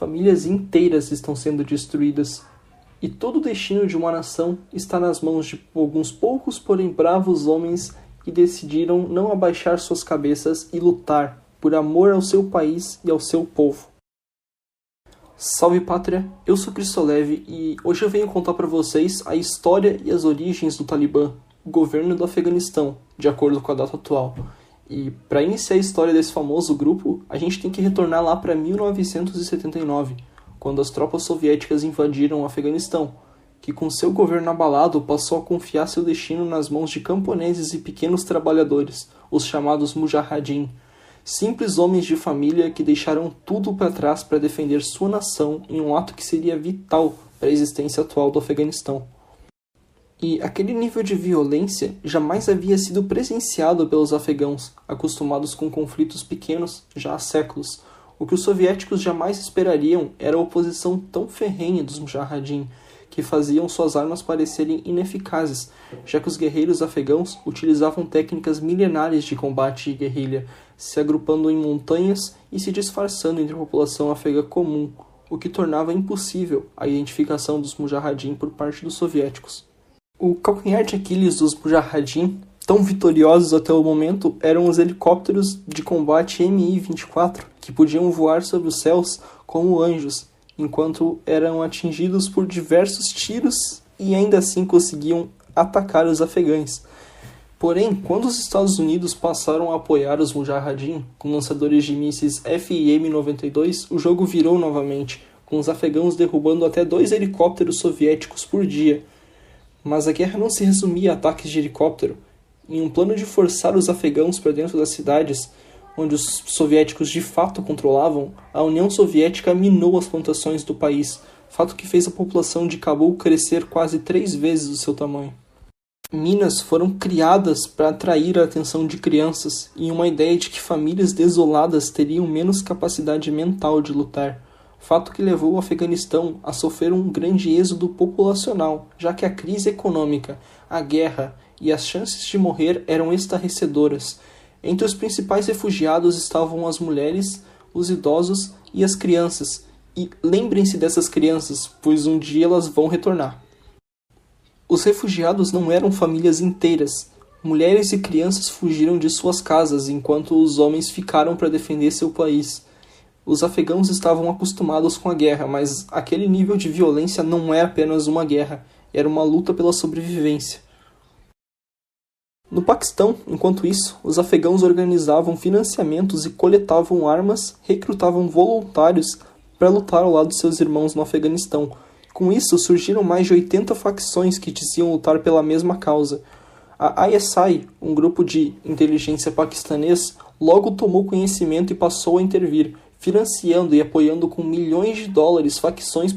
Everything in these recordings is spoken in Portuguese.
Famílias inteiras estão sendo destruídas e todo o destino de uma nação está nas mãos de alguns poucos, porém bravos homens que decidiram não abaixar suas cabeças e lutar por amor ao seu país e ao seu povo. Salve pátria, eu sou Cristolev e hoje eu venho contar para vocês a história e as origens do Talibã, o governo do Afeganistão, de acordo com a data atual. E para iniciar a história desse famoso grupo, a gente tem que retornar lá para 1979, quando as tropas soviéticas invadiram o Afeganistão, que com seu governo abalado passou a confiar seu destino nas mãos de camponeses e pequenos trabalhadores, os chamados Mujahideen, simples homens de família que deixaram tudo para trás para defender sua nação em um ato que seria vital para a existência atual do Afeganistão. E aquele nível de violência jamais havia sido presenciado pelos afegãos, acostumados com conflitos pequenos já há séculos, o que os soviéticos jamais esperariam era a oposição tão ferrenha dos Mujahideen, que faziam suas armas parecerem ineficazes, já que os guerreiros afegãos utilizavam técnicas milenares de combate e guerrilha, se agrupando em montanhas e se disfarçando entre a população afegã comum, o que tornava impossível a identificação dos Mujahideen por parte dos soviéticos. O calcanhar de Aquiles dos Mujahideen tão vitoriosos até o momento eram os helicópteros de combate Mi-24, que podiam voar sobre os céus como anjos, enquanto eram atingidos por diversos tiros e ainda assim conseguiam atacar os afegães. Porém, quando os Estados Unidos passaram a apoiar os Mujahideen com lançadores de mísseis FIM-92, o jogo virou novamente, com os afegãos derrubando até dois helicópteros soviéticos por dia. Mas a guerra não se resumia a ataques de helicóptero em um plano de forçar os afegãos para dentro das cidades onde os soviéticos de fato controlavam, a União Soviética minou as plantações do país, fato que fez a população de Cabul crescer quase três vezes o seu tamanho. Minas foram criadas para atrair a atenção de crianças e uma ideia de que famílias desoladas teriam menos capacidade mental de lutar, fato que levou o Afeganistão a sofrer um grande êxodo populacional, já que a crise econômica, a guerra e as chances de morrer eram estarrecedoras. Entre os principais refugiados estavam as mulheres, os idosos e as crianças. E lembrem-se dessas crianças, pois um dia elas vão retornar. Os refugiados não eram famílias inteiras. Mulheres e crianças fugiram de suas casas enquanto os homens ficaram para defender seu país. Os afegãos estavam acostumados com a guerra, mas aquele nível de violência não é apenas uma guerra, era uma luta pela sobrevivência. No Paquistão, enquanto isso, os afegãos organizavam financiamentos e coletavam armas, recrutavam voluntários para lutar ao lado de seus irmãos no Afeganistão. Com isso, surgiram mais de 80 facções que diziam lutar pela mesma causa. A ISI, um grupo de inteligência paquistanês, logo tomou conhecimento e passou a intervir, financiando e apoiando com milhões de dólares facções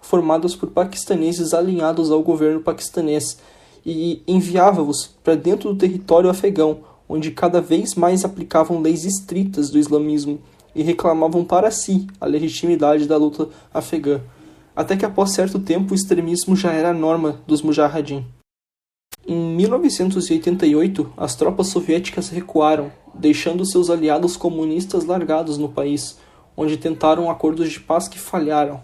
formadas por paquistaneses alinhados ao governo paquistanês e enviava-os para dentro do território afegão, onde cada vez mais aplicavam leis estritas do islamismo e reclamavam para si a legitimidade da luta afegã, até que após certo tempo o extremismo já era a norma dos mujahideen. Em 1988, as tropas soviéticas recuaram, deixando seus aliados comunistas largados no país, onde tentaram acordos de paz que falharam.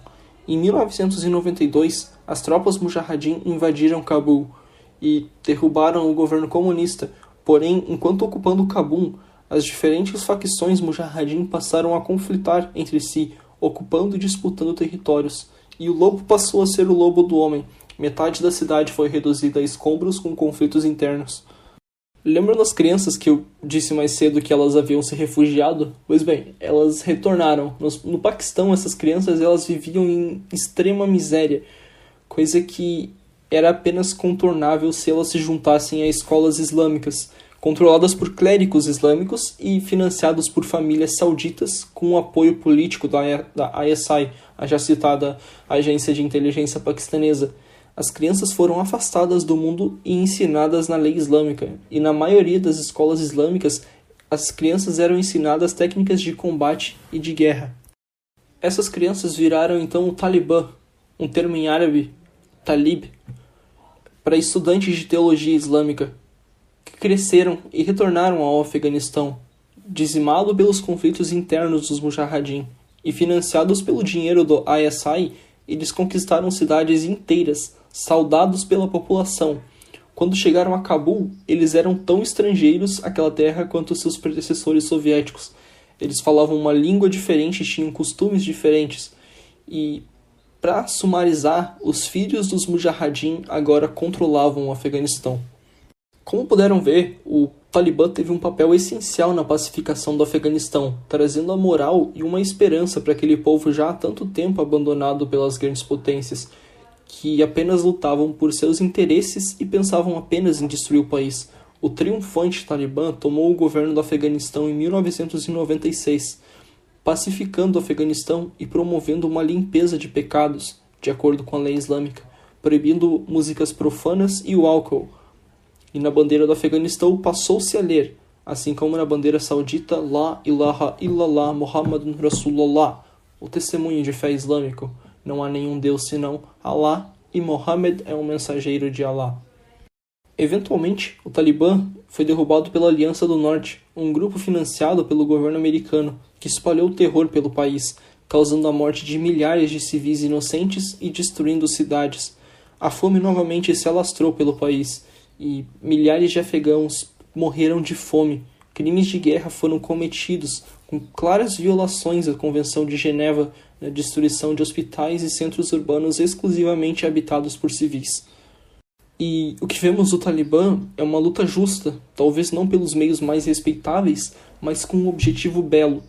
Em 1992, as tropas mujahideen invadiram Cabul, e derrubaram o governo comunista. Porém, enquanto ocupando Cabul, as diferentes facções mujahideen passaram a conflitar entre si, ocupando e disputando territórios. E o lobo passou a ser o lobo do homem. Metade da cidade foi reduzida a escombros com conflitos internos. Lembram das crianças que eu disse mais cedo que elas haviam se refugiado? Pois bem, elas retornaram. No, Paquistão, essas crianças elas viviam em extrema miséria, coisa que era apenas contornável se elas se juntassem a escolas islâmicas, controladas por clérigos islâmicos e financiados por famílias sauditas com o apoio político da, da ISI, a já citada agência de inteligência paquistanesa. As crianças foram afastadas do mundo e ensinadas na lei islâmica, e na maioria das escolas islâmicas, as crianças eram ensinadas técnicas de combate e de guerra. Essas crianças viraram então o Talibã, um termo em árabe, talib, para estudantes de teologia islâmica, que cresceram e retornaram ao Afeganistão, dizimado pelos conflitos internos dos Mujahideen e financiados pelo dinheiro do ISI, eles conquistaram cidades inteiras, saudados pela população. Quando chegaram a Cabul, eles eram tão estrangeiros àquela terra quanto seus predecessores soviéticos. Eles falavam uma língua diferente, tinham costumes diferentes. E, para sumarizar, os filhos dos Mujahideen agora controlavam o Afeganistão. Como puderam ver, o Talibã teve um papel essencial na pacificação do Afeganistão, trazendo a moral e uma esperança para aquele povo já há tanto tempo abandonado pelas grandes potências, que apenas lutavam por seus interesses e pensavam apenas em destruir o país. O triunfante Talibã tomou o governo do Afeganistão em 1996, pacificando o Afeganistão e promovendo uma limpeza de pecados, de acordo com a lei islâmica, proibindo músicas profanas e o álcool e na bandeira do Afeganistão passou-se a ler, assim como na bandeira saudita La ilaha illallah Muhammadun Rasulullah, o testemunho de fé islâmico. Não há nenhum Deus senão Allah e Mohammed é um mensageiro de Allah. Eventualmente, o Talibã foi derrubado pela Aliança do Norte, um grupo financiado pelo governo americano que espalhou terror pelo país, causando a morte de milhares de civis inocentes e destruindo cidades. A fome novamente se alastrou pelo país e milhares de afegãos morreram de fome. Crimes de guerra foram cometidos com claras violações à Convenção de Geneva na destruição de hospitais e centros urbanos exclusivamente habitados por civis. E o que vemos do Talibã é uma luta justa, talvez não pelos meios mais respeitáveis, mas com um objetivo belo.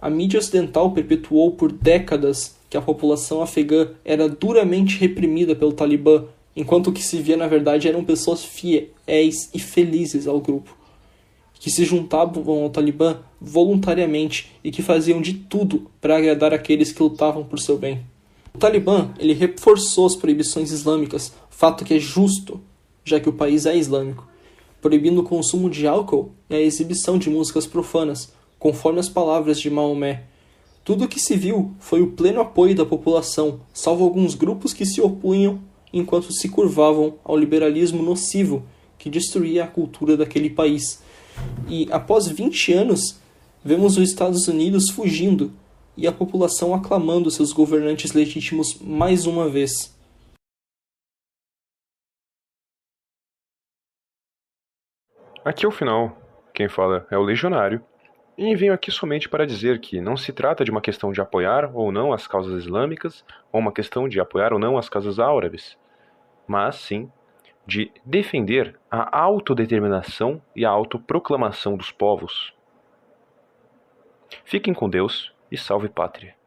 A mídia ocidental perpetuou por décadas que a população afegã era duramente reprimida pelo Talibã enquanto o que se via na verdade eram pessoas fiéis e felizes ao grupo, que se juntavam ao Talibã voluntariamente e que faziam de tudo para agradar aqueles que lutavam por seu bem. O Talibã ele reforçou as proibições islâmicas, fato que é justo, já que o país é islâmico, proibindo o consumo de álcool e a exibição de músicas profanas, conforme as palavras de Maomé. Tudo o que se viu foi o pleno apoio da população, salvo alguns grupos que se opunham enquanto se curvavam ao liberalismo nocivo que destruía a cultura daquele país. E após 20 anos, vemos os Estados Unidos fugindo e a população aclamando seus governantes legítimos mais uma vez. Aqui é o final. Quem fala é o Legionário. E venho aqui somente para dizer que não se trata de uma questão de apoiar ou não as causas islâmicas, ou uma questão de apoiar ou não as causas árabes, mas sim de defender a autodeterminação e a autoproclamação dos povos. Fiquem com Deus e salve pátria.